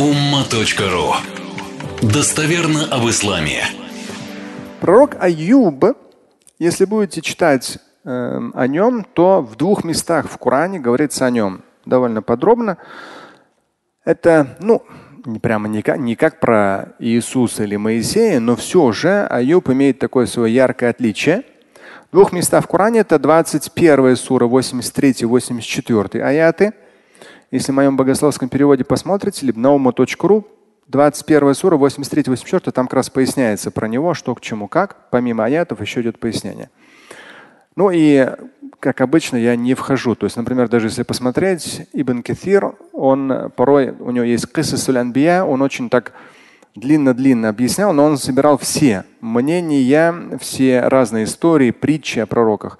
umma.ru Достоверно об исламе. Пророк Аюб, если будете читать э, о нем, то в двух местах в Коране говорится о нем довольно подробно. Это, ну, не прямо не как, не как про Иисуса или Моисея, но все же Аюб имеет такое свое яркое отличие. В двух местах в Коране это 21 сура, 83-84 аяты. Если в моем богословском переводе посмотрите, nauма.ru, 21 сура, 83-84, там как раз поясняется про него, что к чему, как. Помимо аятов еще идет пояснение. Ну и, как обычно, я не вхожу. То есть, например, даже если посмотреть, Ибн Каthир, он порой, у него есть Кысасуль Анбия, он очень так длинно-длинно объяснял, но он собирал все мнения, все разные истории, притчи о пророках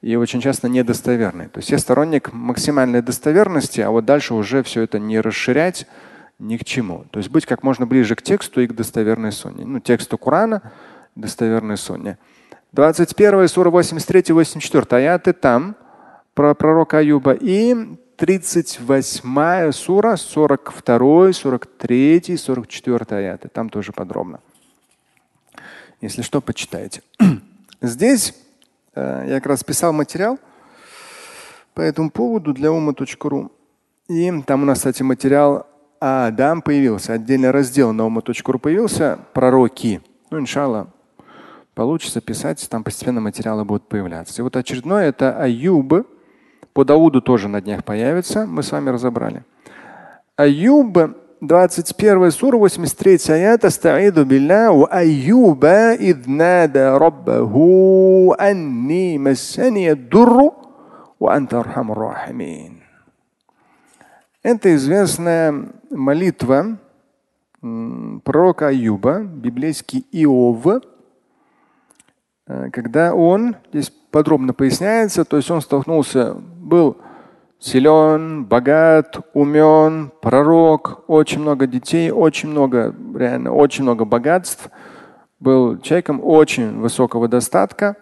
и очень часто недостоверные. То есть я сторонник максимальной достоверности, а вот дальше уже все это не расширять ни к чему. То есть быть как можно ближе к тексту и к достоверной сунне. Ну, тексту Корана, достоверной сунне. 21 сура 83-84 аяты там про пророка Аюба и 38 сура 42, 43, 44 аяты. Там тоже подробно. Если что, почитайте. Здесь я как раз писал материал по этому поводу для ума.ру. И там у нас, кстати, материал Адам появился, отдельный раздел на ума.ру появился, пророки. Ну, иншалла, получится писать, там постепенно материалы будут появляться. И вот очередное это Аюб. По Дауду тоже на днях появится, мы с вами разобрали. Аюб 21 сура, 83 аят. Астаиду билля у Аюба иднада раббаху анни массани дурру ва анта рахимин. Это известная молитва пророка Аюба, библейский Иов, э, когда он, здесь подробно поясняется, то есть он столкнулся, был силен, богат, умен, пророк, очень много детей, очень много, реально, очень много богатств. Был человеком очень высокого достатка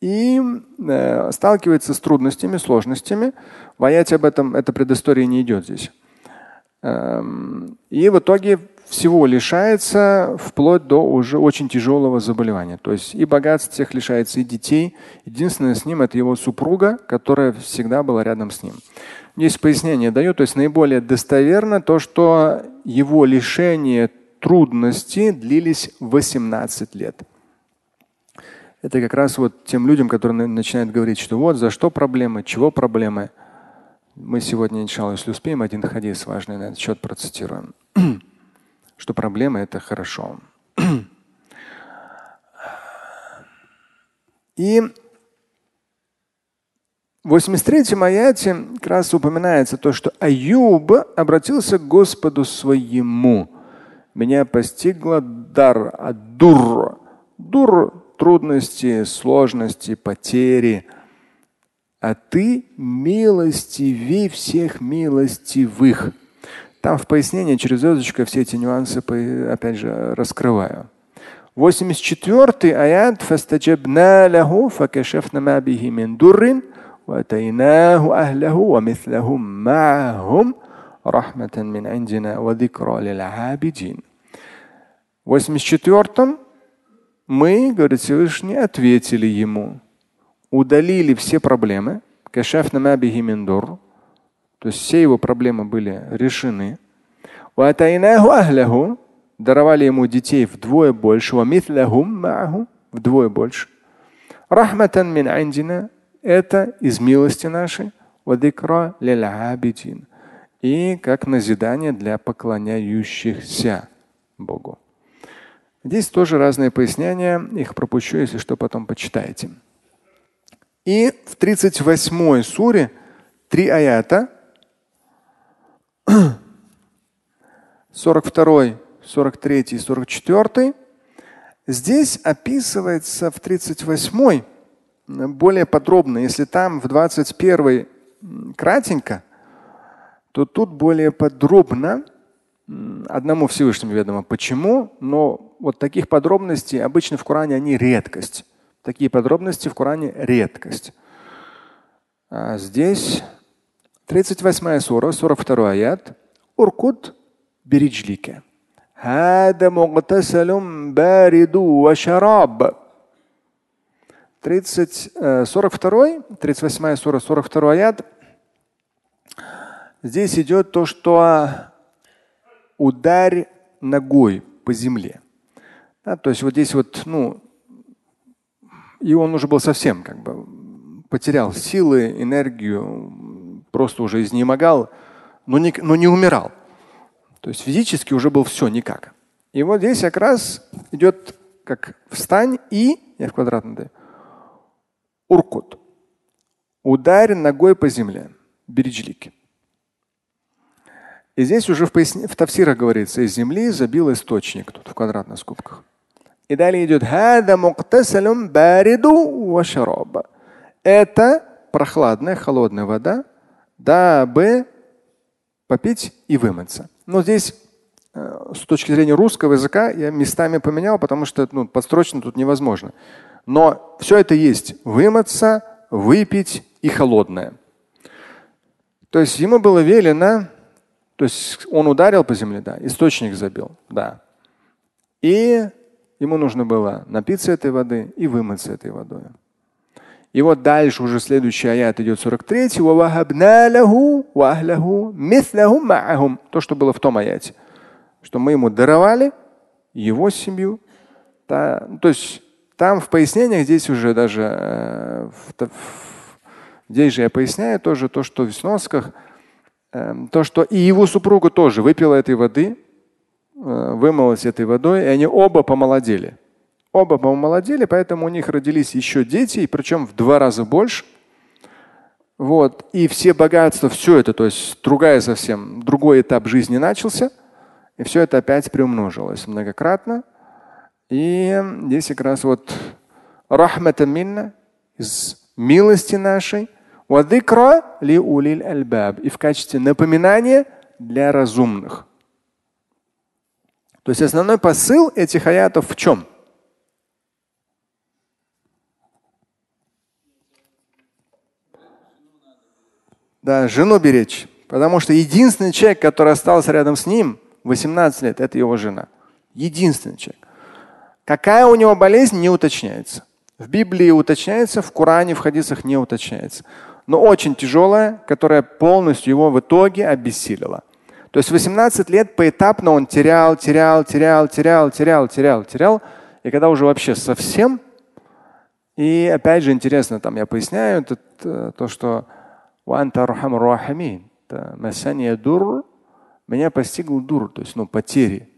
и э, сталкивается с трудностями, сложностями. В об этом эта предыстория не идет здесь. Эм, и в итоге всего лишается вплоть до уже очень тяжелого заболевания. То есть и богатств всех лишается, и детей. Единственное с ним это его супруга, которая всегда была рядом с ним. Здесь пояснение даю, то есть наиболее достоверно то, что его лишение трудности длились 18 лет. Это как раз вот тем людям, которые начинают говорить, что вот за что проблемы, чего проблемы. Мы сегодня, иншалла, если успеем, один хадис важный на этот счет процитируем что проблема это хорошо. И в 83-м аяте как раз упоминается то, что Аюб обратился к Господу своему. Меня постигла дар, а дур. Дур – трудности, сложности, потери. А ты милостивей всех милостивых. Там в пояснении через звездочку все эти нюансы опять же раскрываю. 84 аят فاستجبنا له فكشفنا ما به من در واتيناه أهله ومثلهم معهم رحمة من عندنا وذكرى للعابدين. В 84 мы, говорит Всевышний, ответили ему, удалили все проблемы, кашафна ма бихи мин дур, то есть все его проблемы были решены. Даровали ему детей вдвое больше. Вдвое больше. Рахматан мин андина. Это из милости нашей. И как назидание для поклоняющихся Богу. Здесь тоже разные пояснения. Их пропущу, если что, потом почитаете. И в 38 суре три аята 42, 43, 44. Здесь описывается в 38 более подробно. Если там в 21 кратенько, то тут более подробно одному Всевышнему ведомо почему, но вот таких подробностей обычно в Коране они редкость. Такие подробности в Коране редкость. А здесь 38 сура, 42 аят. Уркут برجلك هذا مغتسل بارد وشراب 30, 42, 38 сура, 42 аят. Здесь идет то, что ударь ногой по земле. Да, то есть вот здесь вот, ну, и он уже был совсем как бы потерял силы, энергию, просто уже изнемогал, но не, но не умирал. То есть физически уже был все никак. И вот здесь как раз идет как встань и, я в квадратном даю, Уркут. Ударь ногой по земле. Береджлики. И здесь уже в, поясне, в Тавсирах говорится, из земли забил источник, тут в квадратных скобках. И далее идет Это прохладная, холодная вода, дабы попить и вымыться. Но здесь э, с точки зрения русского языка я местами поменял, потому что ну, подстрочно тут невозможно. Но все это есть вымыться, выпить и холодное. То есть ему было велено, то есть он ударил по земле, да, источник забил, да. И ему нужно было напиться этой воды и вымыться этой водой. И вот дальше уже следующий аят идет 43. То, что было в том аяте. Что мы ему даровали его семью. Да, то есть там в пояснениях, здесь уже даже, э, в, здесь же я поясняю тоже то, что в сносках, э, то, что и его супруга тоже выпила этой воды, э, вымылась этой водой, и они оба помолодели. Оба помолодели, поэтому у них родились еще дети, и причем в два раза больше. Вот. И все богатства, все это, то есть другая совсем, другой этап жизни начался, и все это опять приумножилось многократно. И здесь как раз вот рахмата минна из милости нашей. ли улил альбаб. И в качестве напоминания для разумных. То есть основной посыл этих аятов в чем? Да, жену беречь. Потому что единственный человек, который остался рядом с ним 18 лет, это его жена. Единственный человек. Какая у него болезнь, не уточняется. В Библии уточняется, в Коране, в хадисах не уточняется. Но очень тяжелая, которая полностью его в итоге обессилила. То есть 18 лет поэтапно он терял, терял, терял, терял, терял, терял, терял. И когда уже вообще совсем, и опять же интересно, там я поясняю это, э, то, что меня постигл дур, то есть ну, потери.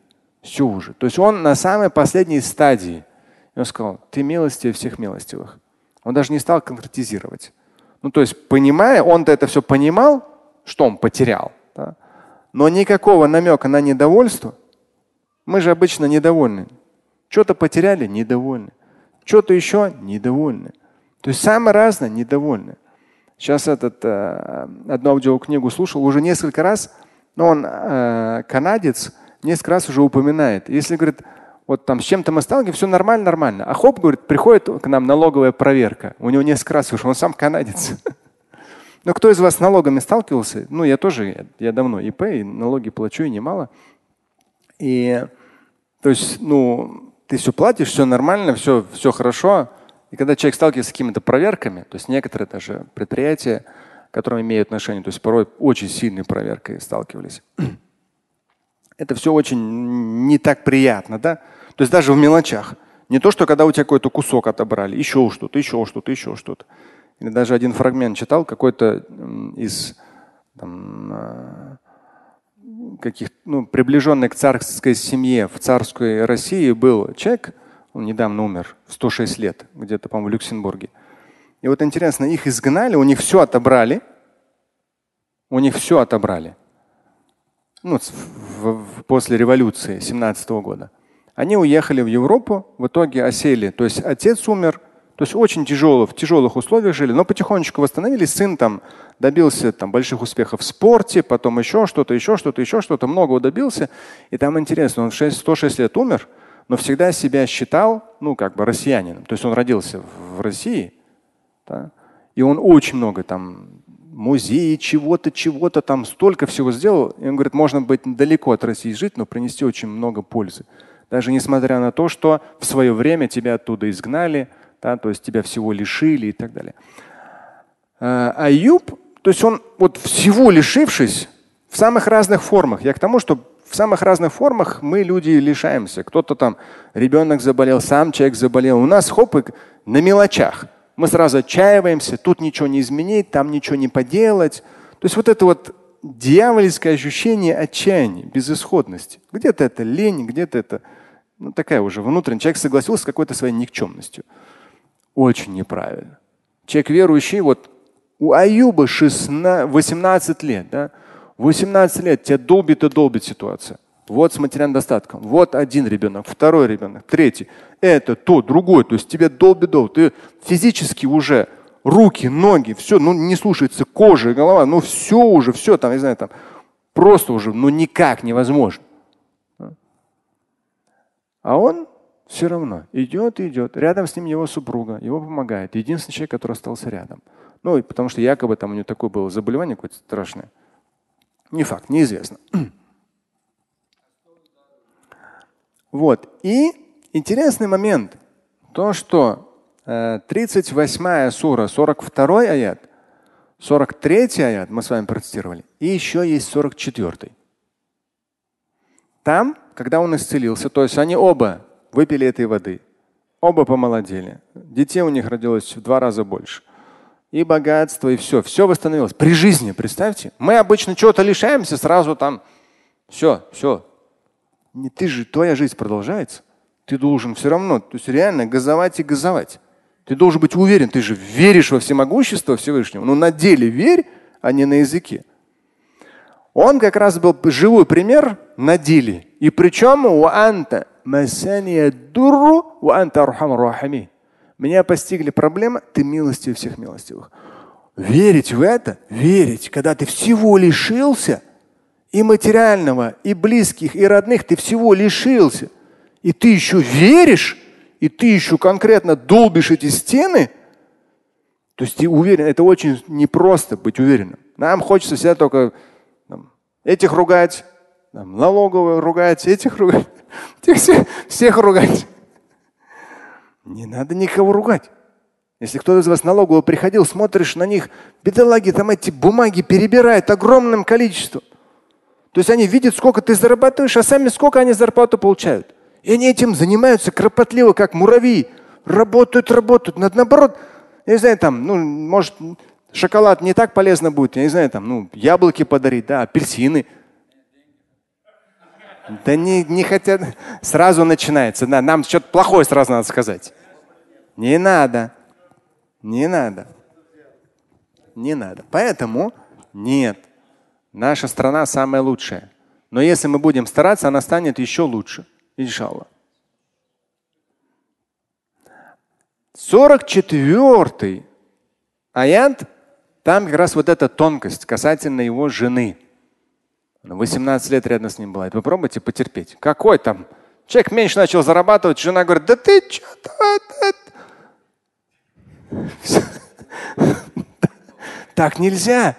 Все уже. То есть он на самой последней стадии. И он сказал, ты милостивее всех милостивых. Он даже не стал конкретизировать. Ну, то есть, понимая, он-то это все понимал, что он потерял. Да? Но никакого намека на недовольство. Мы же обычно недовольны. Что-то потеряли, недовольны. Что-то еще недовольны. То есть самое разное недовольны. Сейчас этот, э, одну аудиокнигу слушал уже несколько раз, но он э, канадец, несколько раз уже упоминает. Если говорит, вот там с чем-то мы сталкиваемся, все нормально, нормально. А хоп, говорит, приходит к нам налоговая проверка. У него несколько раз уже, он сам канадец. Но кто из вас с налогами сталкивался? Ну, я тоже, я давно ИП, и налоги плачу, и немало. И то есть, ну, ты все платишь, все нормально, все, все хорошо. И когда человек сталкивается с какими-то проверками, то есть некоторые даже предприятия, которым имеют отношение, то есть порой очень сильной проверкой сталкивались это все очень не так приятно, да? То есть даже в мелочах. Не то, что когда у тебя какой-то кусок отобрали, еще что-то, еще что-то, еще что-то. Или даже один фрагмент читал, какой-то из там, а, каких ну, приближенный к царской семье в царской России был человек, он недавно умер, в 106 лет, где-то, по-моему, в Люксембурге. И вот интересно, их изгнали, у них все отобрали, у них все отобрали ну, в, в, после революции 17 года. Они уехали в Европу, в итоге осели. То есть отец умер, то есть очень тяжело, в тяжелых условиях жили, но потихонечку восстановились. Сын там добился там, больших успехов в спорте, потом еще что-то, еще что-то, еще что-то, многого добился. И там интересно, он в 6, 106 лет умер, но всегда себя считал, ну, как бы россиянином. То есть он родился в России, да, и он очень много там музеи чего-то, чего-то там столько всего сделал. И он говорит, можно быть далеко от России жить, но принести очень много пользы. Даже несмотря на то, что в свое время тебя оттуда изгнали, да, то есть тебя всего лишили и так далее. А, Аюб, то есть он вот всего лишившись в самых разных формах. Я к тому, что в самых разных формах мы люди лишаемся. Кто-то там, ребенок заболел, сам человек заболел. У нас хоп, на мелочах. Мы сразу отчаиваемся, тут ничего не изменить, там ничего не поделать. То есть вот это вот дьявольское ощущение отчаяния, безысходности. Где-то это лень, где-то это ну, такая уже внутренняя. Человек согласился с какой-то своей никчемностью. Очень неправильно. Человек верующий, вот у Аюба 16, 18 лет, да, 18 лет тебя долбит и долбит ситуация. Вот с материальным достатком. Вот один ребенок, второй ребенок, третий. Это, то, другой. То есть тебе долбит, долбит. Ты физически уже руки, ноги, все, ну не слушается кожа, голова, ну все уже, все там, не знаю, там просто уже, ну никак невозможно. А он все равно идет и идет. Рядом с ним его супруга, его помогает. Единственный человек, который остался рядом. Ну, потому что якобы там у него такое было заболевание какое-то страшное. Не факт, неизвестно. Вот. И интересный момент. То, что 38 э, сура, 42 аят, 43 аят мы с вами процитировали. И еще есть 44. Там, когда он исцелился, то есть они оба выпили этой воды, оба помолодели. Детей у них родилось в два раза больше – и богатство, и все. Все восстановилось. При жизни, представьте. Мы обычно чего-то лишаемся, сразу там все, все. Не ты же, твоя жизнь продолжается. Ты должен все равно, то есть реально газовать и газовать. Ты должен быть уверен, ты же веришь во всемогущество Всевышнего. Но на деле верь, а не на языке. Он как раз был живой пример на деле. И причем у анта меня постигли проблемы, ты милостивый всех милостивых. Верить в это, верить, когда ты всего лишился, и материального, и близких, и родных, ты всего лишился, и ты еще веришь, и ты еще конкретно долбишь эти стены, то есть ты уверен, это очень непросто быть уверенным. Нам хочется всегда только там, этих ругать, там, налоговые ругать, этих ругать, всех ругать. Не надо никого ругать. Если кто-то из вас налоговый приходил, смотришь на них, бедолаги там эти бумаги перебирают огромным количеством. То есть они видят, сколько ты зарабатываешь, а сами сколько они зарплату получают. И они этим занимаются кропотливо, как муравьи. Работают, работают. Надо наоборот, я не знаю, там, ну, может, шоколад не так полезно будет, я не знаю, там, ну, яблоки подарить, да, апельсины. Да не, не хотят. Сразу начинается. Да, нам что-то плохое сразу надо сказать. Не надо. Не надо. Не надо. Поэтому нет. Наша страна самая лучшая. Но если мы будем стараться, она станет еще лучше. Иншаллах. 44 аят, там как раз вот эта тонкость касательно его жены. 18 лет рядом с ним была. Это попробуйте потерпеть. Какой там? Человек меньше начал зарабатывать, жена говорит, да ты что-то. Так нельзя.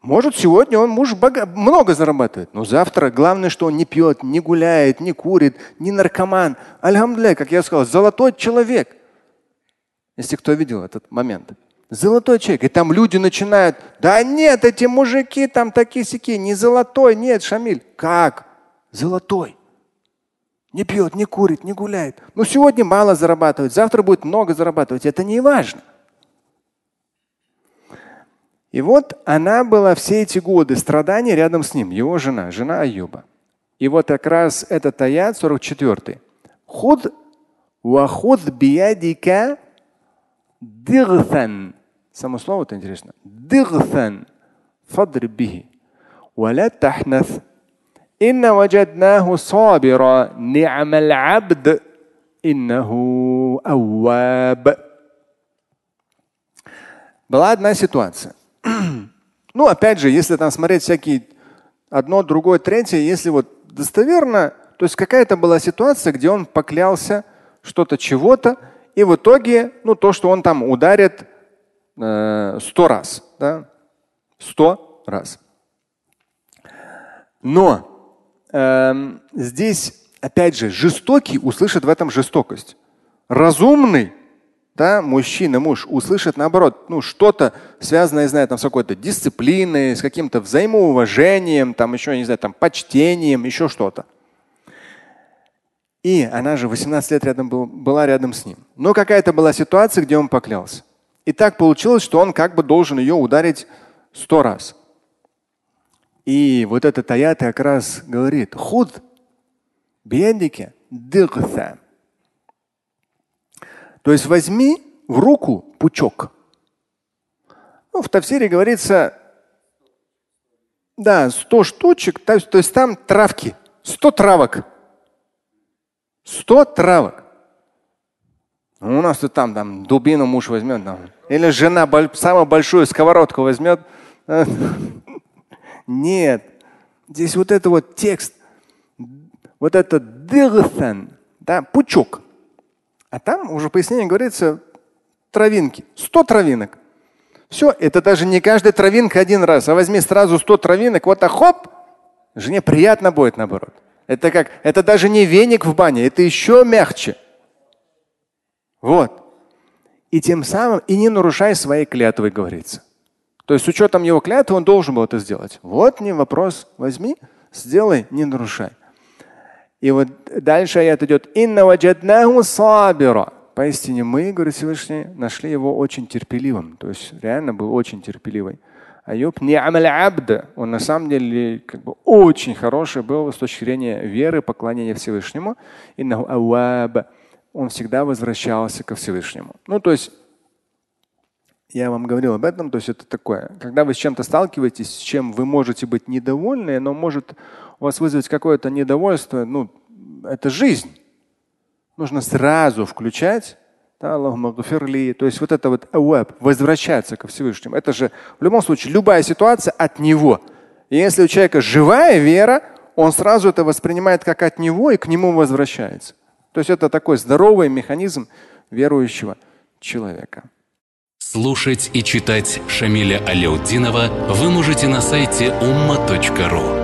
Может, сегодня он муж много зарабатывает, но завтра главное, что он не пьет, не гуляет, не курит, не наркоман. Альхамдулillah, как я сказал, золотой человек. Если кто видел этот момент. Золотой человек. И там люди начинают, да нет, эти мужики там такие сики, не золотой, нет, Шамиль. Как? Золотой. Не пьет, не курит, не гуляет. Ну сегодня мало зарабатывает, завтра будет много зарабатывать. Это не важно. И вот она была все эти годы страдания рядом с ним, его жена, жена Аюба. И вот как раз этот аят 44. Худ вахуд биядика дигфан. Само слово это интересно. Дигфан. Фадриб бихи. ولا تحنث إن وجدناه صابرا نعم العبد إنه أواب Была одна ситуация. ну, опять же, если там смотреть всякие одно, другое, третье, если вот достоверно, то есть какая-то была ситуация, где он поклялся что-то чего-то, и в итоге, ну, то, что он там ударит э, сто раз, да, Сто раз. Но эм, здесь, опять же, жестокий услышит в этом жестокость. Разумный, да, мужчина, муж, услышит наоборот, ну, что-то связанное, знаю, там, с какой-то дисциплиной, с каким-то взаимоуважением, там еще, не знаю, там, почтением, еще что-то. И она же 18 лет рядом был, была рядом с ним. Но какая-то была ситуация, где он поклялся. И так получилось, что он как бы должен ее ударить сто раз. И вот этот аят как раз говорит, худ бедике дыгса. То есть возьми в руку пучок. Ну, в Тавсире говорится, да, сто штучек, то есть, то есть там травки, сто травок. Сто травок. Ну, у нас то там, там дубину муж возьмет, там. или жена самую большую сковородку возьмет. Нет. Здесь вот это вот текст, вот это дырфан, да, пучок. А там уже пояснение говорится травинки. Сто травинок. Все, это даже не каждая травинка один раз, а возьми сразу сто травинок, вот так хоп, жене приятно будет наоборот. Это как, это даже не веник в бане, это еще мягче. Вот. И тем самым и не нарушай своей клятвы, говорится. То есть с учетом его клятвы он должен был это сделать. Вот не вопрос. Возьми, сделай, не нарушай. И вот дальше аят идет. Инна сабира. Поистине мы, говорит Всевышний, нашли его очень терпеливым. То есть реально был очень терпеливый. Аюб не абда. Он на самом деле как бы очень хороший был с точки зрения веры, поклонения Всевышнему. Иннаху ауаба. Он всегда возвращался ко Всевышнему. Ну, то есть я вам говорил об этом, то есть это такое, когда вы с чем-то сталкиваетесь, с чем вы можете быть недовольны, но может у вас вызвать какое-то недовольство, ну, это жизнь. Нужно сразу включать, да, то есть вот это вот awab, возвращаться ко Всевышнему. Это же в любом случае любая ситуация от него. И если у человека живая вера, он сразу это воспринимает как от него и к нему возвращается. То есть это такой здоровый механизм верующего человека. Слушать и читать Шамиля Аляутдинова вы можете на сайте umma.ru.